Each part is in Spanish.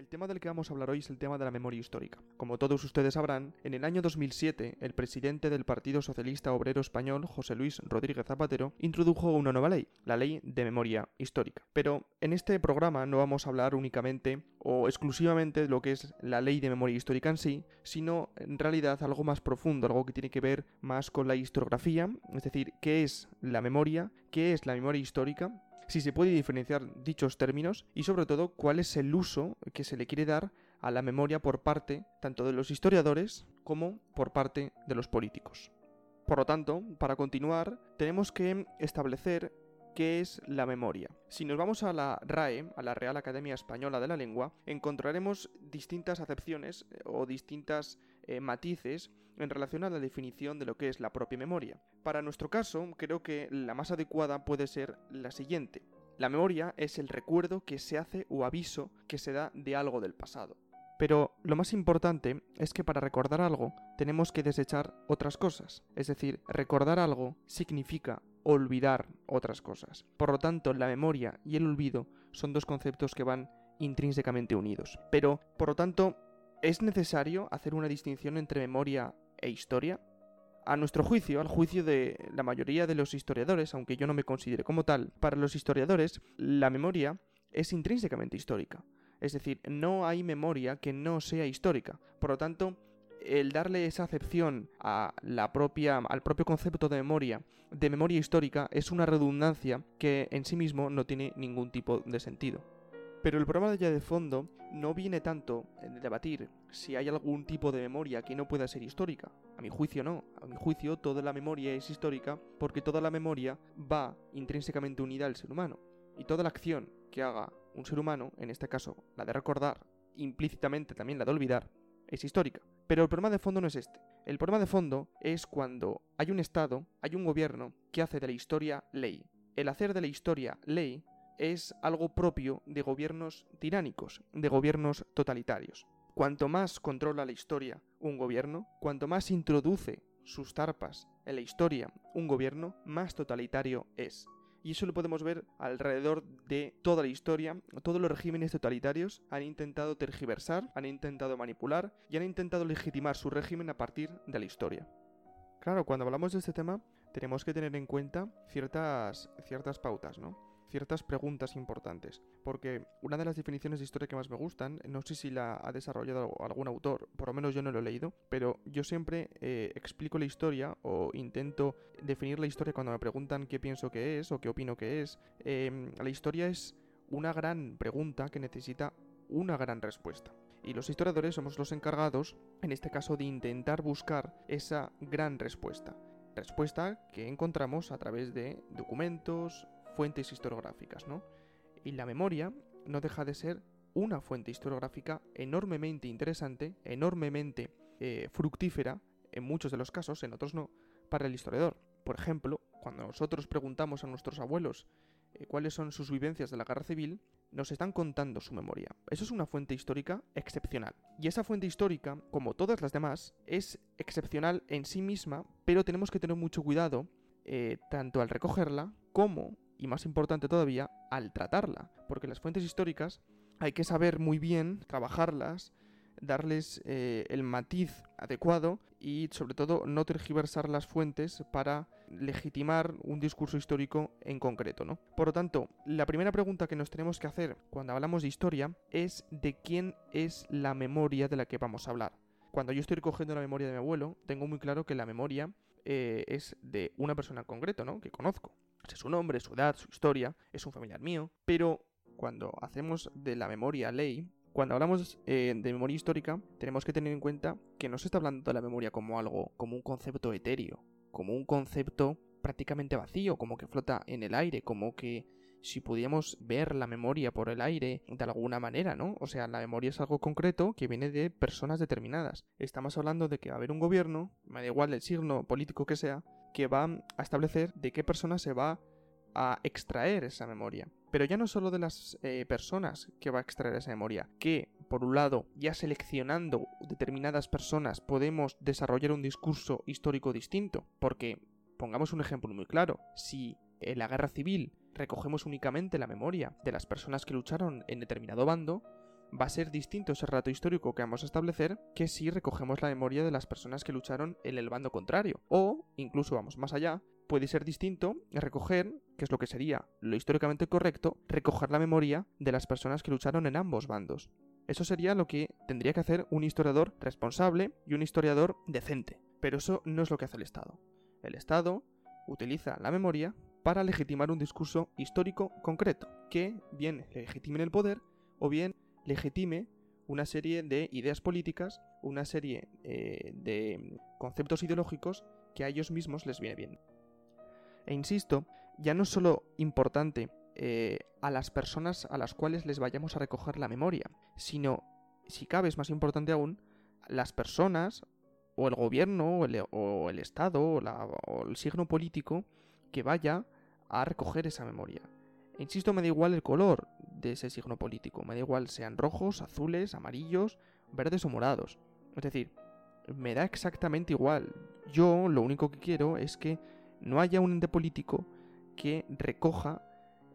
El tema del que vamos a hablar hoy es el tema de la memoria histórica. Como todos ustedes sabrán, en el año 2007, el presidente del Partido Socialista Obrero Español, José Luis Rodríguez Zapatero, introdujo una nueva ley, la Ley de Memoria Histórica. Pero en este programa no vamos a hablar únicamente o exclusivamente de lo que es la Ley de Memoria Histórica en sí, sino en realidad algo más profundo, algo que tiene que ver más con la historiografía, es decir, qué es la memoria, qué es la memoria histórica si se puede diferenciar dichos términos y sobre todo cuál es el uso que se le quiere dar a la memoria por parte tanto de los historiadores como por parte de los políticos. Por lo tanto, para continuar, tenemos que establecer qué es la memoria. Si nos vamos a la RAE, a la Real Academia Española de la Lengua, encontraremos distintas acepciones eh, o distintas eh, matices en relación a la definición de lo que es la propia memoria. Para nuestro caso, creo que la más adecuada puede ser la siguiente. La memoria es el recuerdo que se hace o aviso que se da de algo del pasado. Pero lo más importante es que para recordar algo tenemos que desechar otras cosas. Es decir, recordar algo significa olvidar otras cosas. Por lo tanto, la memoria y el olvido son dos conceptos que van intrínsecamente unidos. Pero, por lo tanto, ¿es necesario hacer una distinción entre memoria e historia? A nuestro juicio, al juicio de la mayoría de los historiadores, aunque yo no me considere como tal, para los historiadores la memoria es intrínsecamente histórica. Es decir, no hay memoria que no sea histórica. Por lo tanto, el darle esa acepción a la propia, al propio concepto de memoria, de memoria histórica, es una redundancia que en sí mismo no tiene ningún tipo de sentido. Pero el problema de de fondo no viene tanto en debatir si hay algún tipo de memoria que no pueda ser histórica. A mi juicio no. A mi juicio toda la memoria es histórica porque toda la memoria va intrínsecamente unida al ser humano. Y toda la acción que haga un ser humano, en este caso la de recordar, implícitamente también la de olvidar, es histórica. Pero el problema de fondo no es este. El problema de fondo es cuando hay un Estado, hay un gobierno que hace de la historia ley. El hacer de la historia ley es algo propio de gobiernos tiránicos, de gobiernos totalitarios. Cuanto más controla la historia un gobierno, cuanto más introduce sus tarpas en la historia un gobierno, más totalitario es. Y eso lo podemos ver alrededor de toda la historia. Todos los regímenes totalitarios han intentado tergiversar, han intentado manipular y han intentado legitimar su régimen a partir de la historia. Claro, cuando hablamos de este tema tenemos que tener en cuenta ciertas, ciertas pautas, ¿no? Ciertas preguntas importantes. Porque una de las definiciones de historia que más me gustan, no sé si la ha desarrollado algún autor, por lo menos yo no lo he leído, pero yo siempre eh, explico la historia o intento definir la historia cuando me preguntan qué pienso que es o qué opino que es. Em, la historia es una gran pregunta que necesita una gran respuesta. Y los historiadores somos los encargados, en este caso, de intentar buscar esa gran respuesta. Respuesta que encontramos a través de documentos, fuentes historiográficas, ¿no? Y la memoria no deja de ser una fuente historiográfica enormemente interesante, enormemente eh, fructífera, en muchos de los casos, en otros no, para el historiador. Por ejemplo, cuando nosotros preguntamos a nuestros abuelos eh, cuáles son sus vivencias de la guerra civil, nos están contando su memoria. Eso es una fuente histórica excepcional. Y esa fuente histórica, como todas las demás, es excepcional en sí misma, pero tenemos que tener mucho cuidado eh, tanto al recogerla como y más importante todavía, al tratarla. Porque las fuentes históricas hay que saber muy bien trabajarlas, darles eh, el matiz adecuado y sobre todo no tergiversar las fuentes para legitimar un discurso histórico en concreto, ¿no? Por lo tanto, la primera pregunta que nos tenemos que hacer cuando hablamos de historia es de quién es la memoria de la que vamos a hablar. Cuando yo estoy recogiendo la memoria de mi abuelo, tengo muy claro que la memoria eh, es de una persona en concreto, ¿no? Que conozco. Sé su nombre, su edad, su historia, es un familiar mío. Pero cuando hacemos de la memoria ley, cuando hablamos eh, de memoria histórica, tenemos que tener en cuenta que no se está hablando de la memoria como algo, como un concepto etéreo, como un concepto prácticamente vacío, como que flota en el aire, como que si pudiéramos ver la memoria por el aire de alguna manera, ¿no? O sea, la memoria es algo concreto que viene de personas determinadas. Estamos hablando de que va a haber un gobierno, me da igual el signo político que sea, que va a establecer de qué persona se va a extraer esa memoria. Pero ya no solo de las eh, personas que va a extraer esa memoria, que por un lado, ya seleccionando determinadas personas podemos desarrollar un discurso histórico distinto, porque pongamos un ejemplo muy claro, si en la guerra civil recogemos únicamente la memoria de las personas que lucharon en determinado bando, va a ser distinto ese relato histórico que vamos a establecer que si recogemos la memoria de las personas que lucharon en el bando contrario. O, incluso vamos más allá, puede ser distinto recoger, que es lo que sería lo históricamente correcto, recoger la memoria de las personas que lucharon en ambos bandos. Eso sería lo que tendría que hacer un historiador responsable y un historiador decente. Pero eso no es lo que hace el Estado. El Estado utiliza la memoria para legitimar un discurso histórico concreto, que bien legitime el poder o bien legitime una serie de ideas políticas, una serie eh, de conceptos ideológicos que a ellos mismos les viene bien. E insisto, ya no es solo importante eh, a las personas a las cuales les vayamos a recoger la memoria, sino, si cabe, es más importante aún, las personas o el gobierno o el, Estado o el signo político que vaya a recoger esa memoria. Insisto, me da igual el color de ese signo político, me da igual sean rojos, azules, amarillos, verdes o morados. Es decir, me da exactamente igual. Yo lo único que quiero es que no haya un ente político que recoja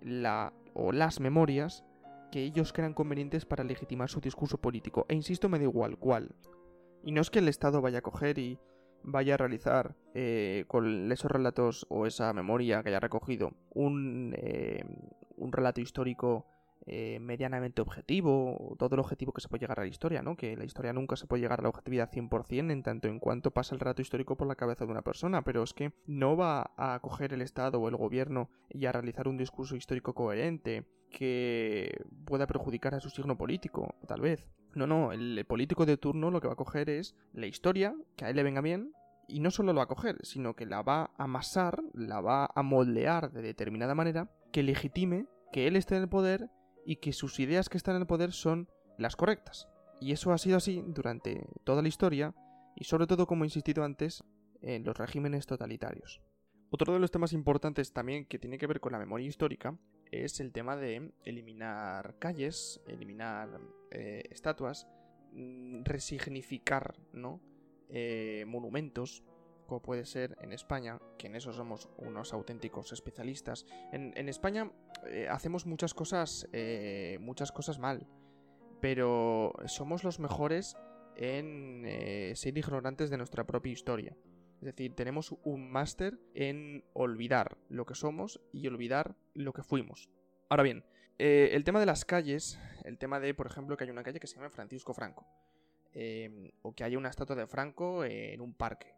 la o las memorias que ellos crean convenientes para legitimar su discurso político. E insisto, me da igual cuál. Y no es que el Estado vaya a coger y vaya a realizar eh, con esos relatos o esa memoria que haya recogido un, eh, un relato histórico eh, medianamente objetivo, todo el objetivo que se puede llegar a la historia, ¿no? Que la historia nunca se puede llegar a la objetividad 100% en tanto en cuanto pasa el relato histórico por la cabeza de una persona, pero es que no va a coger el Estado o el gobierno y a realizar un discurso histórico coherente que pueda perjudicar a su signo político, tal vez. No, no, el político de turno lo que va a coger es la historia, que a él le venga bien, y no solo lo va a coger, sino que la va a amasar, la va a moldear de determinada manera que legitime que él esté en el poder y que sus ideas que están en el poder son las correctas. Y eso ha sido así durante toda la historia y sobre todo, como he insistido antes, en los regímenes totalitarios. Otro de los temas importantes también que tiene que ver con la memoria histórica es el tema de eliminar calles, eliminar eh, estatuas, mm, resignificar ¿no? Eh, monumentos, como puede ser en España, que en eso somos unos auténticos especialistas. En, España eh, hacemos muchas cosas, eh, muchas cosas mal, pero somos los mejores en eh, ser ignorantes de nuestra propia historia. Es decir, tenemos un máster en olvidar lo que somos y olvidar lo que fuimos. Ahora bien, el tema de las calles, el tema de, por ejemplo, que hay una calle que se llama Francisco Franco, o que haya una estatua de Franco en un parque,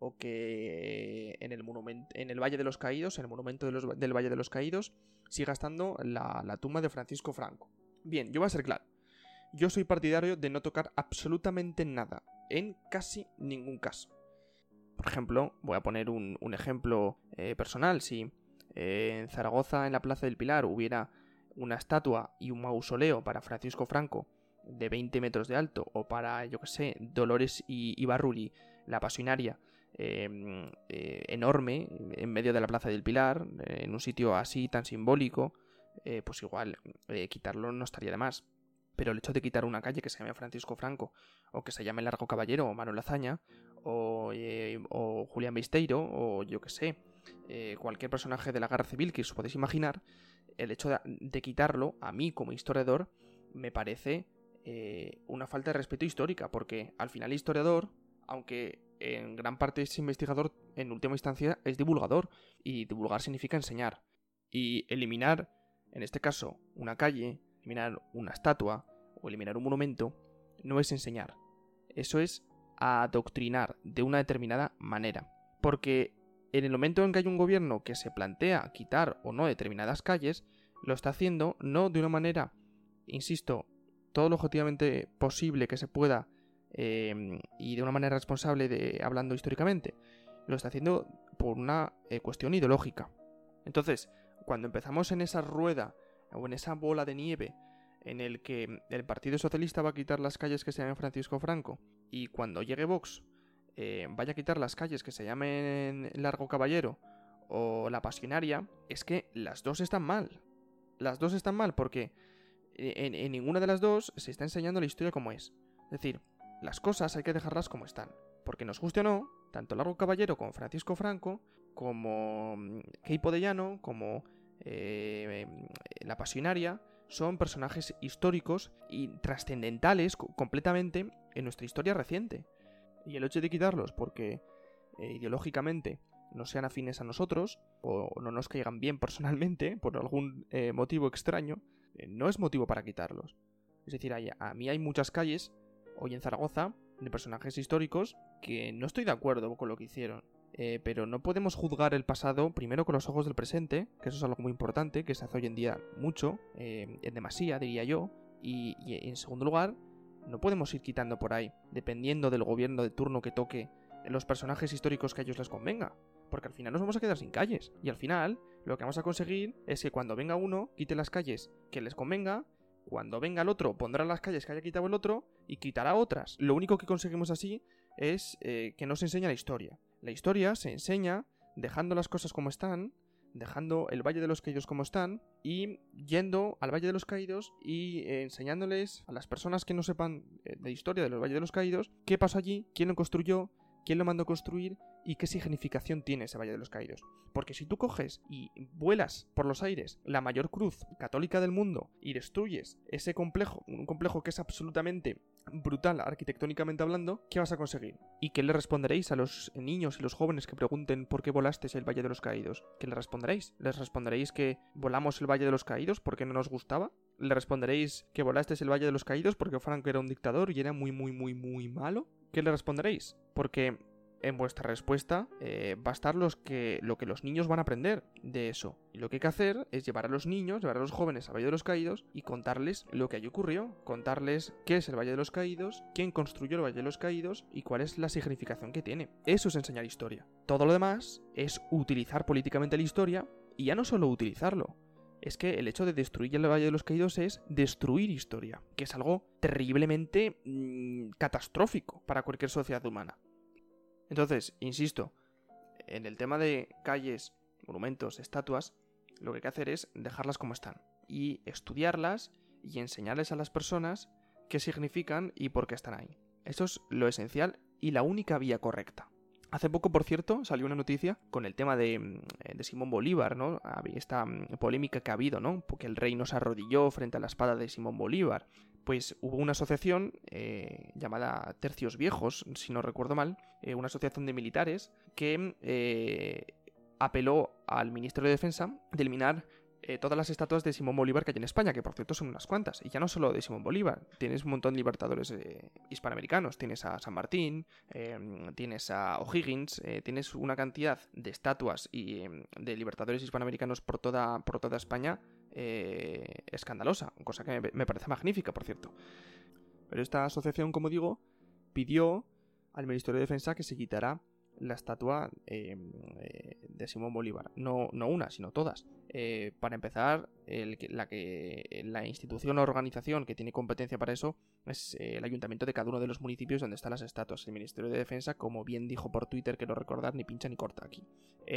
o que en el, monumento, en el Valle de los Caídos, en el monumento del Valle de los Caídos, siga estando la, tumba de Francisco Franco. Bien, yo voy a ser claro. Yo soy partidario de no tocar absolutamente nada, en casi ningún caso. Por ejemplo, voy a poner un, ejemplo eh, personal. Si eh, en Zaragoza, en la Plaza del Pilar, hubiera una estatua y un mausoleo para Francisco Franco de 20 metros de alto, o para, yo que sé, Dolores y, Barruli, la pasionaria, Em, eh, enorme en medio de la Plaza del Pilar, en un sitio así tan simbólico, eh, pues igual eh, quitarlo no estaría de más. Pero el hecho de quitar una calle que se llame Francisco Franco, o que se llame Largo Caballero, o Manuel Azaña, o, o Julián Besteiro, o yo que sé, cualquier personaje de la guerra civil que os podéis imaginar, el hecho de, quitarlo, a mí como historiador, me parece una falta de respeto histórica, porque al final el historiador, aunque en gran parte ese investigador, en última instancia, es divulgador, y divulgar significa enseñar. Y eliminar, en este caso, una calle, eliminar una estatua o eliminar un monumento, no es enseñar. Eso es adoctrinar de una determinada manera. Porque en el momento en que hay un gobierno que se plantea quitar o no determinadas calles, lo está haciendo no de una manera, insisto, todo lo objetivamente posible que se pueda Em, y de una manera responsable de hablando históricamente. Lo está haciendo por una eh, cuestión ideológica. Entonces, cuando empezamos en esa rueda o en esa bola de nieve en el que el Partido Socialista va a quitar las calles que se llamen Francisco Franco y cuando llegue Vox eh, vaya a quitar las calles que se llamen Largo Caballero o La Pasionaria, es que las dos están mal. Las dos están mal porque en, en ninguna de las dos se está enseñando la historia como es. Es decir, las cosas hay que dejarlas como están. Porque nos guste o no, tanto Largo Caballero como Francisco Franco, como mm, Keipo de Llano, como eh, La Pasionaria, son personajes históricos y trascendentales completamente en nuestra historia reciente. Y el hecho de quitarlos porque eh, ideológicamente no sean afines a nosotros o no nos caigan bien personalmente por algún eh, motivo extraño, no es motivo para quitarlos. Es decir, a mí hay muchas calles, hoy en Zaragoza, de personajes históricos que no estoy de acuerdo con lo que hicieron. Eh, pero no podemos juzgar el pasado primero con los ojos del presente, que eso es algo muy importante, que se hace hoy en día mucho, eh, en demasía, diría yo. Y, en segundo lugar, no podemos ir quitando por ahí, dependiendo del gobierno de turno que toque, los personajes históricos que a ellos les convenga. Porque al final nos vamos a quedar sin calles. Y al final, lo que vamos a conseguir es que cuando venga uno, quite las calles que les convenga cuando venga el otro, pondrá las calles que haya quitado el otro y quitará otras. Lo único que conseguimos así es eh, que no se enseña la historia. La historia se enseña dejando las cosas como están, dejando el Valle de los Caídos como están y yendo al Valle de los Caídos y eh, enseñándoles a las personas que no sepan eh, de historia de los Valle de los Caídos qué pasó allí, quién lo construyó, quién lo mandó construir y qué significación tiene ese Valle de los Caídos. Porque si tú coges y vuelas por los aires la mayor cruz católica del mundo y destruyes ese complejo, un complejo que es absolutamente brutal arquitectónicamente hablando, ¿qué vas a conseguir? ¿Y qué le responderéis a los niños y los jóvenes que pregunten por qué volasteis el Valle de los Caídos? ¿Qué le responderéis? ¿Les responderéis que volamos el Valle de los Caídos porque no nos gustaba? ¿Le responderéis que volasteis el Valle de los Caídos porque Franco era un dictador y era muy, muy, muy, muy malo? ¿Qué le responderéis? Porque en vuestra respuesta eh, va a estar los que, lo que los niños van a aprender de eso. Y lo que hay que hacer es llevar a los niños, llevar a los jóvenes al Valle de los Caídos y contarles lo que allí ocurrió, contarles qué es el Valle de los Caídos, quién construyó el Valle de los Caídos y cuál es la significación que tiene. Eso es enseñar historia. Todo lo demás es utilizar políticamente la historia y ya no solo utilizarlo, es que el hecho de destruir el Valle de los Caídos es destruir historia, que es algo terriblemente mm, catastrófico para cualquier sociedad humana. Entonces, insisto, en el tema de calles, monumentos, estatuas, lo que hay que hacer es dejarlas como están y estudiarlas y enseñarles a las personas qué significan y por qué están ahí. Eso es lo esencial y la única vía correcta. Hace poco, por cierto, salió una noticia con el tema de, mm, de, Simón Bolívar, ¿no? Esta mm, polémica que ha habido, ¿no? Porque el rey no se arrodilló frente a la espada de Simón Bolívar pues hubo una asociación eh, llamada Tercios Viejos, si no recuerdo mal, eh, una asociación de militares que eh, apeló al Ministerio de Defensa de eliminar todas las estatuas de Simón Bolívar que hay en España, que por cierto son unas cuantas, y ya no solo de Simón Bolívar, tienes un montón de libertadores hispanoamericanos, tienes a San Martín, tienes a O'Higgins, tienes una cantidad de estatuas y de libertadores hispanoamericanos por toda, por toda España eh, escandalosa, cosa que me, parece magnífica, por cierto. Pero esta asociación, como digo, pidió al Ministerio de Defensa que se quitara la estatua eh, eh, de Simón Bolívar. No, no una, sino todas. para empezar, la, que, la institución o organización que tiene competencia para eso es el ayuntamiento de cada uno de los municipios donde están las estatuas. El Ministerio de Defensa, como bien dijo por Twitter, quiero recordar, ni pincha ni corta aquí.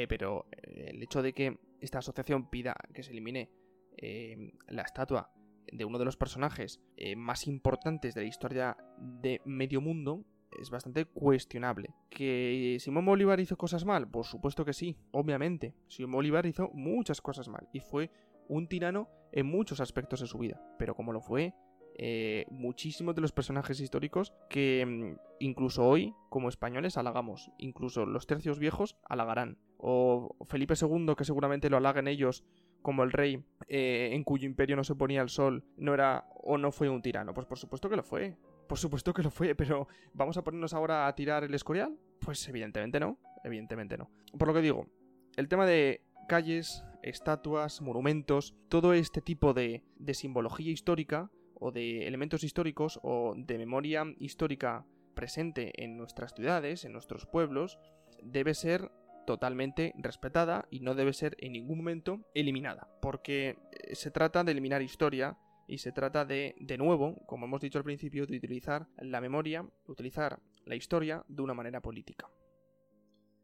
pero el hecho de que esta asociación pida que se elimine eh, la estatua de uno de los personajes eh, más importantes de la historia de medio mundo es bastante cuestionable. ¿Que Simón Bolívar hizo cosas mal? Por supuesto que sí, obviamente. Simón Bolívar hizo muchas cosas mal y fue un tirano en muchos aspectos de su vida. Pero como lo fue eh, muchísimos de los personajes históricos que mm, incluso hoy, como españoles, halagamos. Incluso los tercios viejos halagarán. O Felipe II, que seguramente lo halaguen ellos como el rey eh, en cuyo imperio no se ponía el sol no era o no fue un tirano. Pues por supuesto que lo fue. Por supuesto que lo fue, pero ¿vamos a ponernos ahora a tirar el escorial? Pues evidentemente no, evidentemente no. Por lo que digo, el tema de calles, estatuas, monumentos, todo este tipo de, de simbología histórica o de elementos históricos o de memoria histórica presente en nuestras ciudades, en nuestros pueblos, debe ser totalmente respetada y no debe ser en ningún momento eliminada, porque eh, se trata de eliminar historia y se trata de, de nuevo, como hemos dicho al principio, de utilizar la memoria, utilizar la historia de una manera política.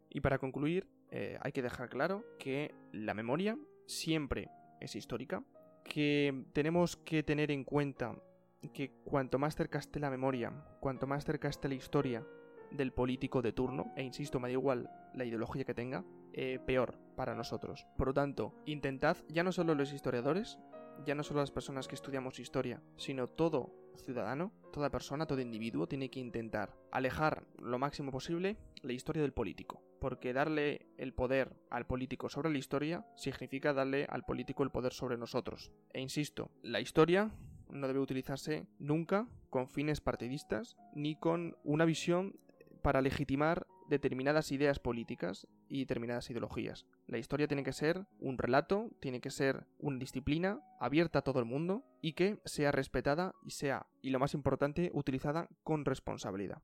Y para concluir, eh, hay que dejar claro que la memoria siempre es histórica, que tenemos que tener en cuenta que cuanto más cerca esté la memoria, cuanto más cerca esté la historia del político de turno, e insisto, me da igual la ideología que tenga, eh, peor para nosotros. Por lo tanto, intentad, ya no solo los historiadores, ya no solo las personas que estudiamos historia, sino todo ciudadano, toda persona, todo individuo tiene que intentar alejar lo máximo posible la historia del político. Porque darle el poder al político sobre la historia significa darle al político el poder sobre nosotros. E insisto, la historia no debe utilizarse nunca con fines partidistas ni con una visión para legitimar determinadas ideas políticas y determinadas ideologías. La historia tiene que ser un relato, tiene que ser una disciplina abierta a todo el mundo y que sea respetada y sea, y lo más importante, utilizada con responsabilidad.